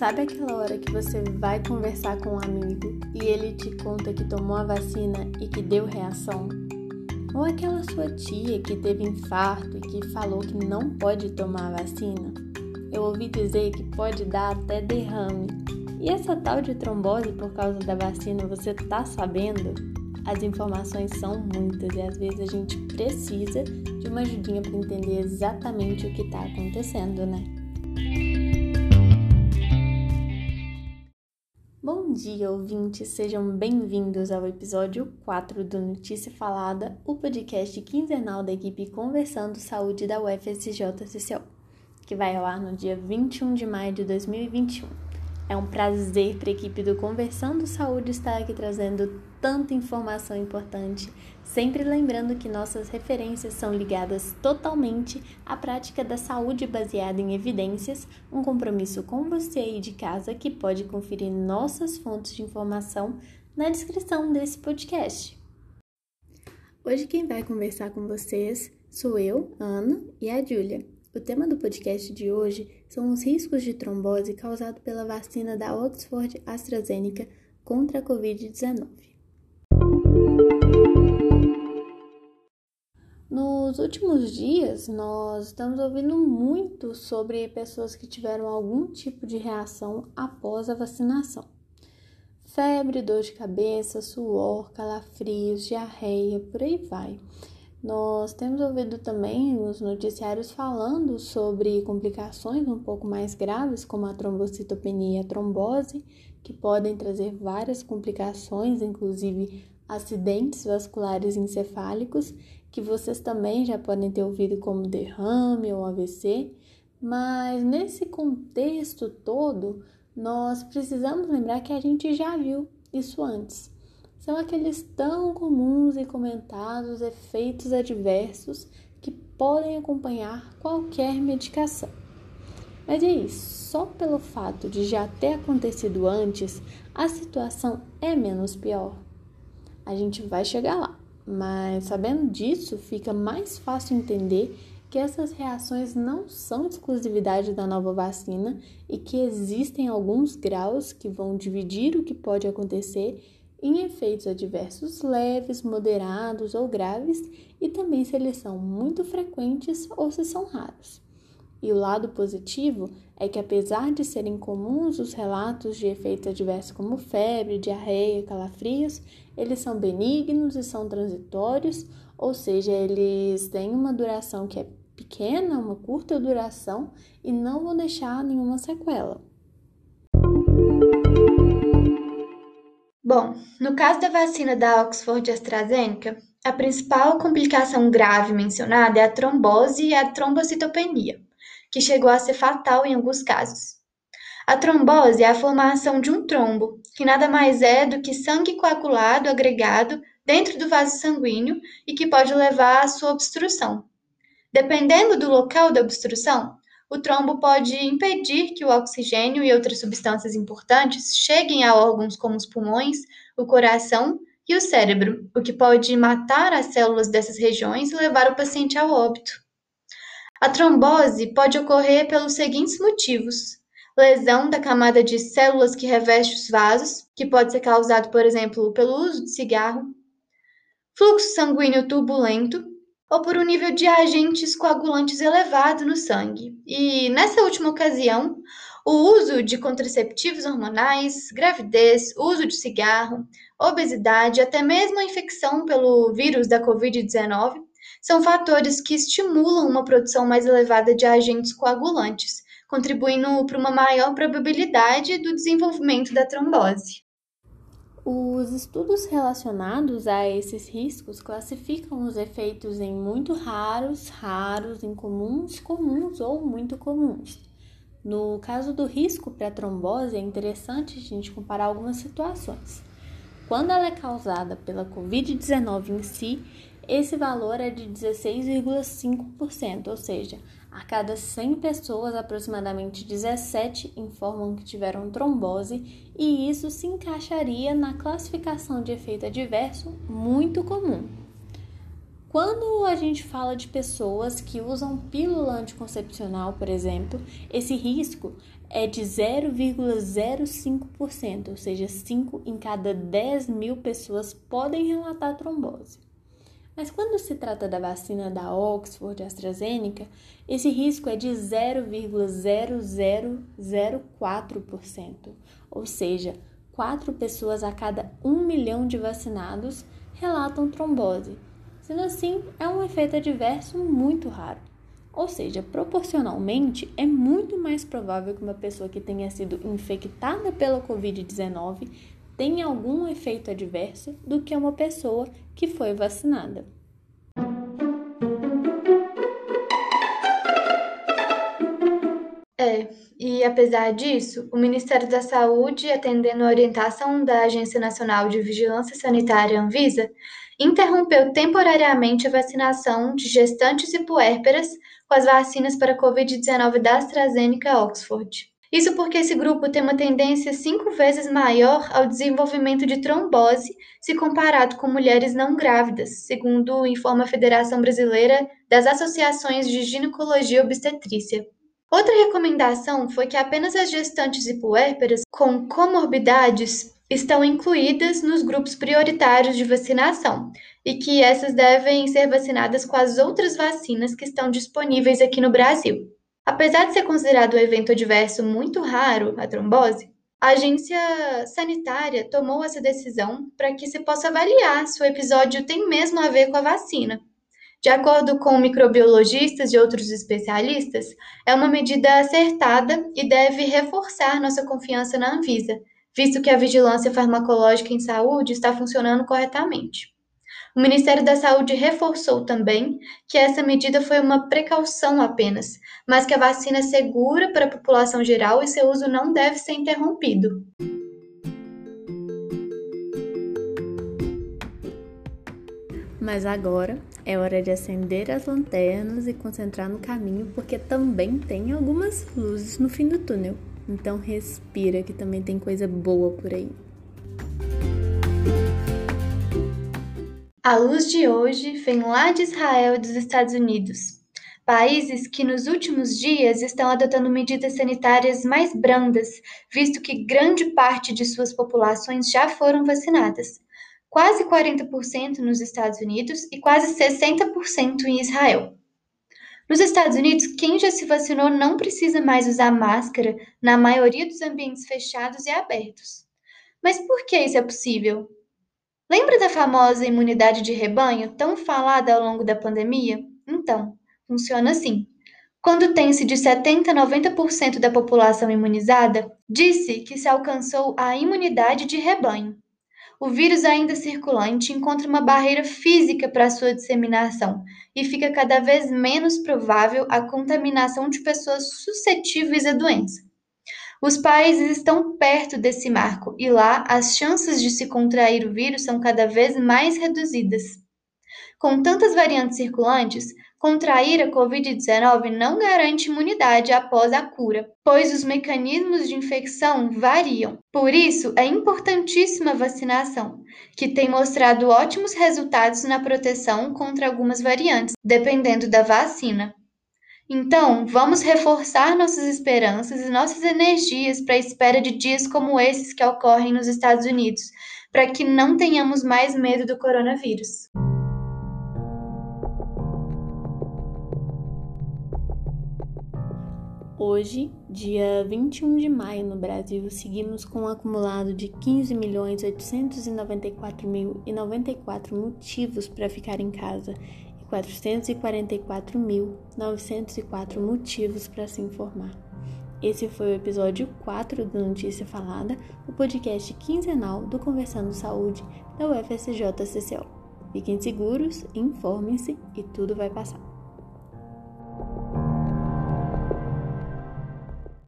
Sabe aquela hora que você vai conversar com um amigo e ele te conta que tomou a vacina e que deu reação? Ou aquela sua tia que teve infarto e que falou que não pode tomar a vacina? Eu ouvi dizer que pode dar até derrame. E essa tal de trombose por causa da vacina, você tá sabendo? As informações são muitas e às vezes a gente precisa de uma ajudinha para entender exatamente o que está acontecendo, né? Bom dia, ouvintes! Sejam bem-vindos ao episódio 4 do Notícia Falada, o podcast quinzenal da equipe Conversando Saúde da UFSJ-CCO, que vai ao ar no dia 21 de maio de 2021. É um prazer para a equipe do Conversando Saúde estar aqui trazendo tanta informação importante, sempre lembrando que nossas referências são ligadas totalmente à prática da saúde baseada em evidências, um compromisso com você aí de casa que pode conferir nossas fontes de informação na descrição desse podcast. Hoje quem vai conversar com vocês sou eu, Ana e a Júlia. O tema do podcast de hoje são os riscos de trombose causados pela vacina da Oxford AstraZeneca contra a Covid-19. Nos últimos dias, nós estamos ouvindo muito sobre pessoas que tiveram algum tipo de reação após a vacinação. Febre, dor de cabeça, suor, calafrios, diarreia, por aí vai. Nós temos ouvido também os noticiários falando sobre complicações um pouco mais graves, como a trombocitopenia e a trombose, que podem trazer várias complicações, inclusive acidentes vasculares encefálicos, que vocês também já podem ter ouvido como derrame ou AVC. Mas nesse contexto todo, nós precisamos lembrar que a gente já viu isso antes são aqueles tão comuns e comentados efeitos adversos que podem acompanhar qualquer medicação. Mas é isso, só pelo fato de já ter acontecido antes, a situação é menos pior. A gente vai chegar lá, mas sabendo disso, fica mais fácil entender que essas reações não são exclusividade da nova vacina e que existem alguns graus que vão dividir o que pode acontecer em efeitos adversos leves, moderados ou graves e também se eles são muito frequentes ou se são raros. E o lado positivo é que, apesar de serem comuns os relatos de efeitos adversos como febre, diarreia, calafrios, eles são benignos e são transitórios, ou seja, eles têm uma duração que é pequena, uma curta duração e não vão deixar nenhuma sequela. Bom, no caso da vacina da Oxford AstraZeneca, a principal complicação grave mencionada é a trombose e a trombocitopenia, que chegou a ser fatal em alguns casos. A trombose é a formação de um trombo, que nada mais é do que sangue coagulado agregado dentro do vaso sanguíneo e que pode levar à sua obstrução. Dependendo do local da obstrução, o trombo pode impedir que o oxigênio e outras substâncias importantes cheguem a órgãos como os pulmões, o coração e o cérebro, o que pode matar as células dessas regiões e levar o paciente ao óbito. A trombose pode ocorrer pelos seguintes motivos: lesão da camada de células que reveste os vasos, que pode ser causado, por exemplo, pelo uso de cigarro, fluxo sanguíneo turbulento, ou por um nível de agentes coagulantes elevado no sangue. E nessa última ocasião, o uso de contraceptivos hormonais, gravidez, uso de cigarro, obesidade, até mesmo a infecção pelo vírus da Covid-19 são fatores que estimulam uma produção mais elevada de agentes coagulantes, contribuindo para uma maior probabilidade do desenvolvimento da trombose. Os estudos relacionados a esses riscos classificam os efeitos em muito raros, raros, incomuns, comuns ou muito comuns. No caso do risco para trombose, é interessante a gente comparar algumas situações. Quando ela é causada pela Covid-19 em si, esse valor é de 16,5%, ou seja, a cada 100 pessoas, aproximadamente 17 informam que tiveram trombose, e isso se encaixaria na classificação de efeito adverso muito comum. Quando a gente fala de pessoas que usam pílula anticoncepcional, por exemplo, esse risco é de 0,05%, ou seja, 5 em cada 10 mil pessoas podem relatar trombose. Mas quando se trata da vacina da Oxford AstraZeneca, esse risco é de 0,0004%, ou seja, 4 pessoas a cada 1 milhão de vacinados relatam trombose Sendo assim, é um efeito adverso muito raro. Ou seja, proporcionalmente, é muito mais provável que uma pessoa que tenha sido infectada pela Covid-19 tenha algum efeito adverso do que uma pessoa que foi vacinada. É, e apesar disso, o Ministério da Saúde, atendendo a orientação da Agência Nacional de Vigilância Sanitária Anvisa, interrompeu temporariamente a vacinação de gestantes e puérperas com as vacinas para a Covid-19 da AstraZeneca Oxford. Isso porque esse grupo tem uma tendência cinco vezes maior ao desenvolvimento de trombose se comparado com mulheres não grávidas, segundo informa a Federação Brasileira das Associações de Ginecologia e Obstetrícia. Outra recomendação foi que apenas as gestantes e puérperas com comorbidades estão incluídas nos grupos prioritários de vacinação e que essas devem ser vacinadas com as outras vacinas que estão disponíveis aqui no Brasil. Apesar de ser considerado um evento adverso muito raro, a trombose, a agência sanitária tomou essa decisão para que se possa avaliar se o episódio tem mesmo a ver com a vacina. De acordo com microbiologistas e outros especialistas, é uma medida acertada e deve reforçar nossa confiança na Anvisa, visto que a vigilância farmacológica em saúde está funcionando corretamente. O Ministério da Saúde reforçou também que essa medida foi uma precaução apenas, mas que a vacina é segura para a população geral e seu uso não deve ser interrompido. Mas agora é hora de acender as lanternas e concentrar no caminho, porque também tem algumas luzes no fim do túnel. Então respira que também tem coisa boa por aí. A luz de hoje vem lá de Israel e dos Estados Unidos, países que nos últimos dias estão adotando medidas sanitárias mais brandas, visto que grande parte de suas populações já foram vacinadas. Quase 40% nos Estados Unidos e quase 60% em Israel. Nos Estados Unidos, quem já se vacinou não precisa mais usar máscara na maioria dos ambientes fechados e abertos. Mas por que isso é possível? Lembra da famosa imunidade de rebanho, tão falada ao longo da pandemia? Então, funciona assim. Quando tem-se de 70 a 90% da população imunizada, disse que se alcançou a imunidade de rebanho o vírus ainda circulante encontra uma barreira física para sua disseminação e fica cada vez menos provável a contaminação de pessoas suscetíveis à doença. Os países estão perto desse marco e lá as chances de se contrair o vírus são cada vez mais reduzidas. Com tantas variantes circulantes, Contrair a Covid-19 não garante imunidade após a cura, pois os mecanismos de infecção variam. Por isso, é importantíssima a vacinação, que tem mostrado ótimos resultados na proteção contra algumas variantes, dependendo da vacina. Então, vamos reforçar nossas esperanças e nossas energias para a espera de dias como esses que ocorrem nos Estados Unidos, para que não tenhamos mais medo do coronavírus. Hoje, dia 21 de maio no Brasil, seguimos com um acumulado de 15.894.094 motivos para ficar em casa 444.904 motivos para se informar. Esse foi o episódio 4 do Notícia Falada, o podcast quinzenal do Conversando Saúde da UFSJ CCO. Fiquem seguros, informem-se e tudo vai passar.